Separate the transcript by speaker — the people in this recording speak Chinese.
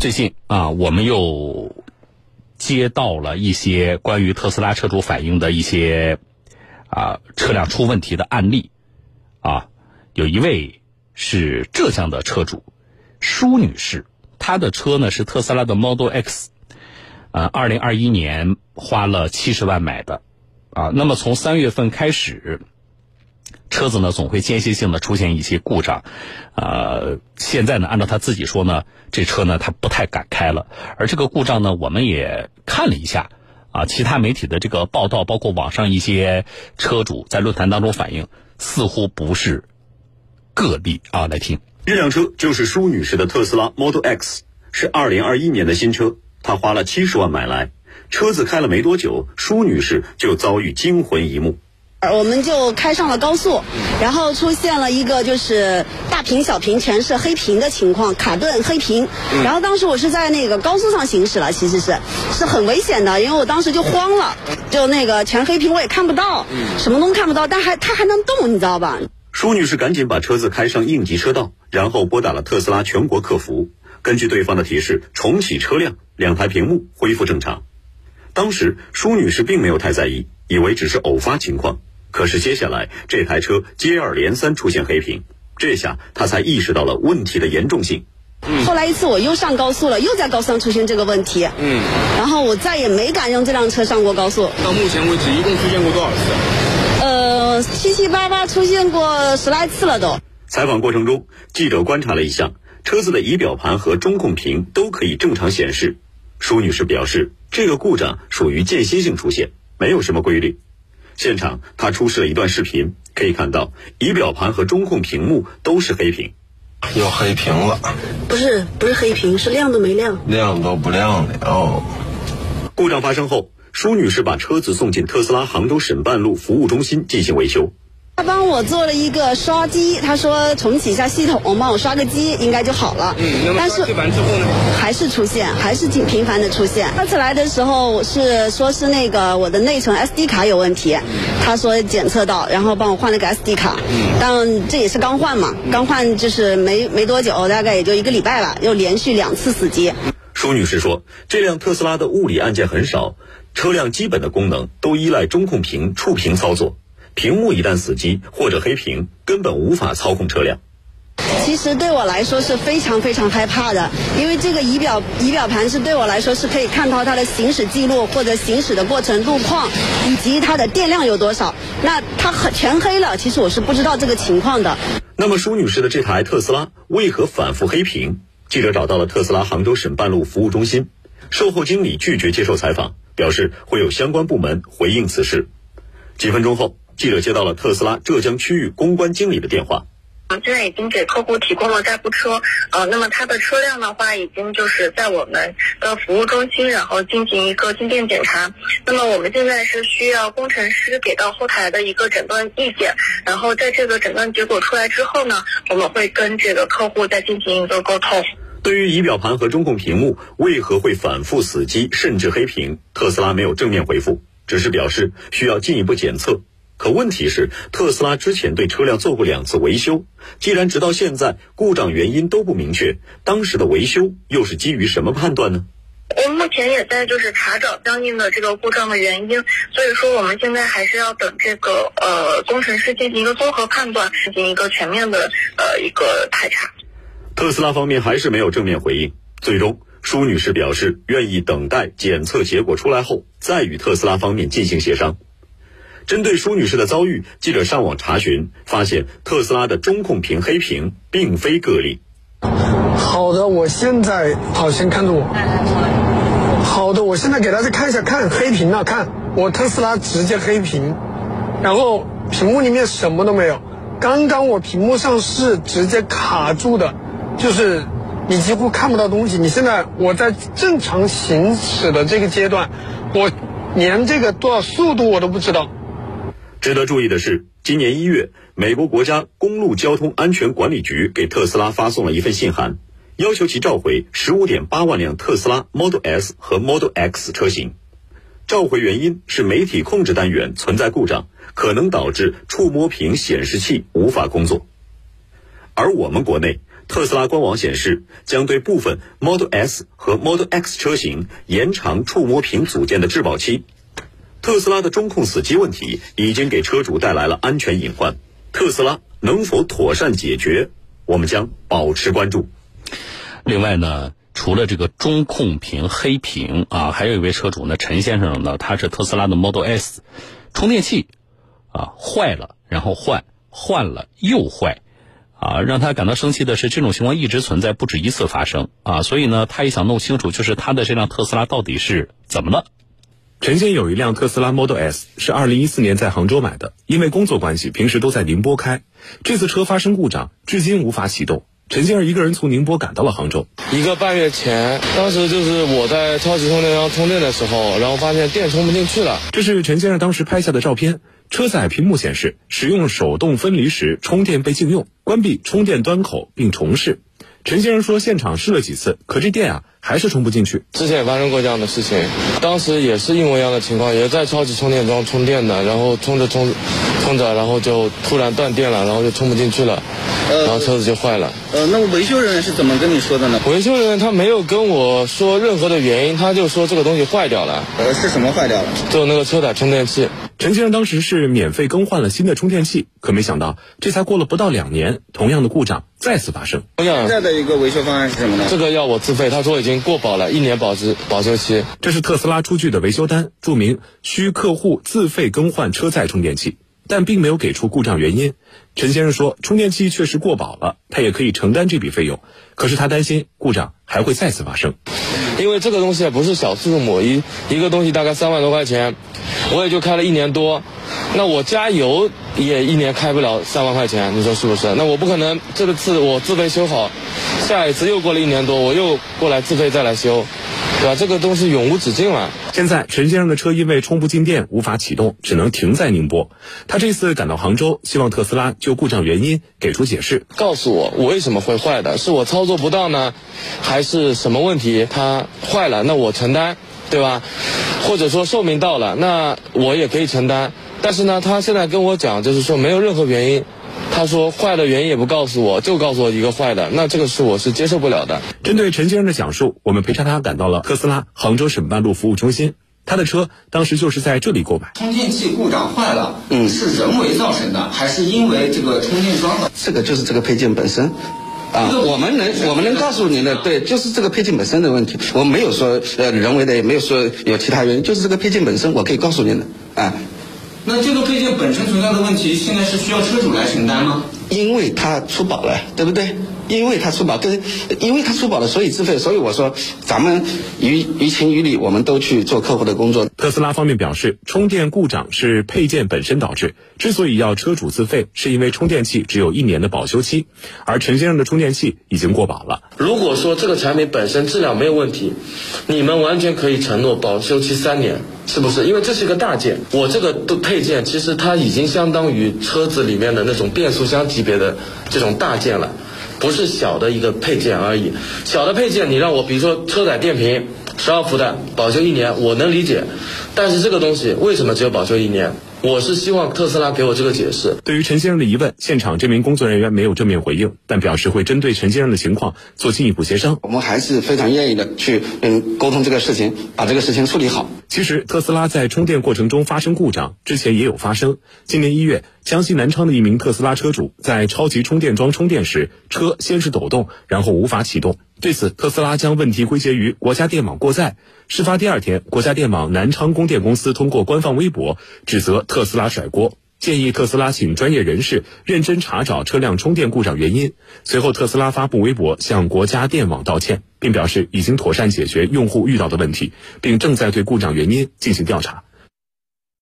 Speaker 1: 最近啊，我们又接到了一些关于特斯拉车主反映的一些啊车辆出问题的案例啊。有一位是浙江的车主舒女士，她的车呢是特斯拉的 Model X，呃，二零二一年花了七十万买的啊。那么从三月份开始。车子呢总会间歇性的出现一些故障，呃，现在呢按照他自己说呢，这车呢他不太敢开了。而这个故障呢，我们也看了一下，啊，其他媒体的这个报道，包括网上一些车主在论坛当中反映，似乎不是个例啊。来听，
Speaker 2: 这辆车就是舒女士的特斯拉 Model X，是二零二一年的新车，她花了七十万买来，车子开了没多久，舒女士就遭遇惊魂一幕。
Speaker 3: 我们就开上了高速，然后出现了一个就是大屏小屏全是黑屏的情况，卡顿黑屏。然后当时我是在那个高速上行驶了，其实是是很危险的，因为我当时就慌了，就那个全黑屏我也看不到，什么都看不到，但还它还能动，你知道吧？
Speaker 2: 舒女士赶紧把车子开上应急车道，然后拨打了特斯拉全国客服。根据对方的提示，重启车辆，两台屏幕恢复正常。当时舒女士并没有太在意，以为只是偶发情况。可是接下来这台车接二连三出现黑屏，这下他才意识到了问题的严重性。
Speaker 3: 后来一次我又上高速了，又在高速上出现这个问题。嗯，然后我再也没敢用这辆车上过高速。
Speaker 4: 到目前为止一共出现过多少次？
Speaker 3: 呃，七七八八出现过十来次了都。
Speaker 2: 采访过程中，记者观察了一下车子的仪表盘和中控屏都可以正常显示。舒女士表示，这个故障属于间歇性出现，没有什么规律。现场，他出示了一段视频，可以看到仪表盘和中控屏幕都是黑屏，
Speaker 5: 又黑屏了。
Speaker 3: 不是，不是黑屏，是亮都没亮，
Speaker 5: 亮都不亮了。
Speaker 2: 故障发生后，舒女士把车子送进特斯拉杭州沈半路服务中心进行维修。
Speaker 3: 他帮我做了一个刷机，他说重启一下系统，帮我刷个机应该就好了。
Speaker 4: 嗯，但是之后呢？
Speaker 3: 还是出现，还是挺频繁的出现。上次来的时候是说是那个我的内存 SD 卡有问题，他说检测到，然后帮我换了个 SD 卡。嗯，但这也是刚换嘛，刚换就是没没多久，大概也就一个礼拜吧，又连续两次死机。
Speaker 2: 舒女士说，这辆特斯拉的物理按键很少，车辆基本的功能都依赖中控屏触屏操作。屏幕一旦死机或者黑屏，根本无法操控车辆。
Speaker 3: 其实对我来说是非常非常害怕的，因为这个仪表仪表盘是对我来说是可以看到它的行驶记录或者行驶的过程路况，以及它的电量有多少。那它很全黑了，其实我是不知道这个情况的。
Speaker 2: 那么舒女士的这台特斯拉为何反复黑屏？记者找到了特斯拉杭州省半路服务中心，售后经理拒绝接受采访，表示会有相关部门回应此事。几分钟后。记者接到了特斯拉浙江区域公关经理的电话。
Speaker 6: 现在已经给客户提供了代步车，呃，那么他的车辆的话，已经就是在我们的服务中心，然后进行一个进店检查。那么我们现在是需要工程师给到后台的一个诊断意见，然后在这个诊断结果出来之后呢，我们会跟这个客户再进行一个沟通。
Speaker 2: 对于仪表盘和中控屏幕为何会反复死机甚至黑屏，特斯拉没有正面回复，只是表示需要进一步检测。可问题是，特斯拉之前对车辆做过两次维修，既然直到现在故障原因都不明确，当时的维修又是基于什么判断呢？
Speaker 6: 我们目前也在就是查找相应的这个故障的原因，所以说我们现在还是要等这个呃工程师进行一个综合判断，进行一个全面的呃一个排查。
Speaker 2: 特斯拉方面还是没有正面回应，最终舒女士表示愿意等待检测结果出来后再与特斯拉方面进行协商。针对舒女士的遭遇，记者上网查询，发现特斯拉的中控屏黑屏并非个例。
Speaker 7: 好的，我现在好，先看着我。好的，我现在给大家看一下，看黑屏了，看我特斯拉直接黑屏，然后屏幕里面什么都没有。刚刚我屏幕上是直接卡住的，就是你几乎看不到东西。你现在我在正常行驶的这个阶段，我连这个多少速度我都不知道。
Speaker 2: 值得注意的是，今年一月，美国国家公路交通安全管理局给特斯拉发送了一份信函，要求其召回十五点八万辆特斯拉 Model S 和 Model X 车型。召回原因是媒体控制单元存在故障，可能导致触摸屏显示器无法工作。而我们国内特斯拉官网显示，将对部分 Model S 和 Model X 车型延长触摸屏组件的质保期。特斯拉的中控死机问题已经给车主带来了安全隐患，特斯拉能否妥善解决？我们将保持关注。
Speaker 1: 另外呢，除了这个中控屏黑屏啊，还有一位车主呢，陈先生呢，他是特斯拉的 Model S，充电器啊坏了，然后换换了又坏，啊，让他感到生气的是，这种情况一直存在，不止一次发生啊，所以呢，他也想弄清楚，就是他的这辆特斯拉到底是怎么了。
Speaker 8: 陈先有一辆特斯拉 Model S，是二零一四年在杭州买的，因为工作关系，平时都在宁波开。这次车发生故障，至今无法启动。陈先生一个人从宁波赶到了杭州。
Speaker 4: 一个半月前，当时就是我在超级充电桩充电的时候，然后发现电充不进去了。
Speaker 8: 这是陈先生当时拍下的照片。车载屏幕显示，使用手动分离时充电被禁用，关闭充电端口并重试。陈先生说，现场试了几次，可这电啊还是充不进去。
Speaker 4: 之前也发生过这样的事情，当时也是一模一样的情况，也在超级充电桩充电的，然后充着充，充着，然后就突然断电了，然后就充不进去了，然后车子就坏了。
Speaker 9: 呃，那维修人员是怎么跟你说的呢？
Speaker 4: 维修人员他没有跟我说任何的原因，他就说这个东西坏掉了。
Speaker 9: 呃，是什么坏掉了？
Speaker 4: 就那个车载充电器。
Speaker 8: 陈先生当时是免费更换了新的充电器，可没想到这才过了不到两年，同样的故障再次发生。
Speaker 9: 现在的一个维修方案是什么呢？
Speaker 4: 这个要我自费，他说已经过保了，一年保质保修期。
Speaker 8: 这是特斯拉出具的维修单，注明需客户自费更换车载充电器，但并没有给出故障原因。陈先生说，充电器确实过保了，他也可以承担这笔费用，可是他担心故障还会再次发生。
Speaker 4: 因为这个东西不是小数目，一一个东西大概三万多块钱，我也就开了一年多，那我加油也一年开不了三万块钱，你说是不是？那我不可能这个次我自费修好，下一次又过了一年多，我又过来自费再来修，对吧？这个东西永无止境了。
Speaker 8: 现在陈先生的车因为充不进电无法启动，只能停在宁波。他这次赶到杭州，希望特斯拉就故障原因给出解释，
Speaker 4: 告诉我我为什么会坏的，是我操作不当呢，还是什么问题它坏了？那我承担，对吧？或者说寿命到了，那我也可以承担。但是呢，他现在跟我讲，就是说没有任何原因。他说坏的原因也不告诉我，就告诉我一个坏的，那这个是我是接受不了的。
Speaker 8: 针对陈先生的讲述，我们陪着他赶到了特斯拉杭州沈半路服务中心。他的车当时就是在这里购买。
Speaker 9: 充电器故障坏了，嗯，是人为造成的，还是因为这个充电桩的？
Speaker 10: 这个就是这个配件本身。啊，我们能我们能告诉您的，对，就是这个配件本身的问题。我没有说呃人为的，也没有说有其他原因，就是这个配件本身，我可以告诉您的。啊，
Speaker 9: 那这个配件本身存在的问题，现在是需要车主来承担吗？
Speaker 10: 因为他出保了，对不对？因为他出保，跟因为他出保了，所以自费。所以我说，咱们于于情于理，我们都去做客户的工作。
Speaker 8: 特斯拉方面表示，充电故障是配件本身导致，之所以要车主自费，是因为充电器只有一年的保修期，而陈先生的充电器已经过保了。
Speaker 4: 如果说这个产品本身质量没有问题，你们完全可以承诺保修期三年，是不是？因为这是一个大件，我这个的配件其实它已经相当于车子里面的那种变速箱级别的这种大件了。不是小的一个配件而已，小的配件你让我比如说车载电瓶十二伏的保修一年，我能理解，但是这个东西为什么只有保修一年？我是希望特斯拉给我这个解释。
Speaker 8: 对于陈先生的疑问，现场这名工作人员没有正面回应，但表示会针对陈先生的情况做进一步协商。
Speaker 10: 我们还是非常愿意的去嗯沟通这个事情，把这个事情处理好。
Speaker 8: 其实特斯拉在充电过程中发生故障之前也有发生。今年一月，江西南昌的一名特斯拉车主在超级充电桩充电时，车先是抖动，然后无法启动。对此，特斯拉将问题归结于国家电网过载。事发第二天，国家电网南昌供电公司通过官方微博指责特斯拉甩锅，建议特斯拉请专业人士认真查找车辆充电故障原因。随后，特斯拉发布微博向国家电网道歉，并表示已经妥善解决用户遇到的问题，并正在对故障原因进行调查。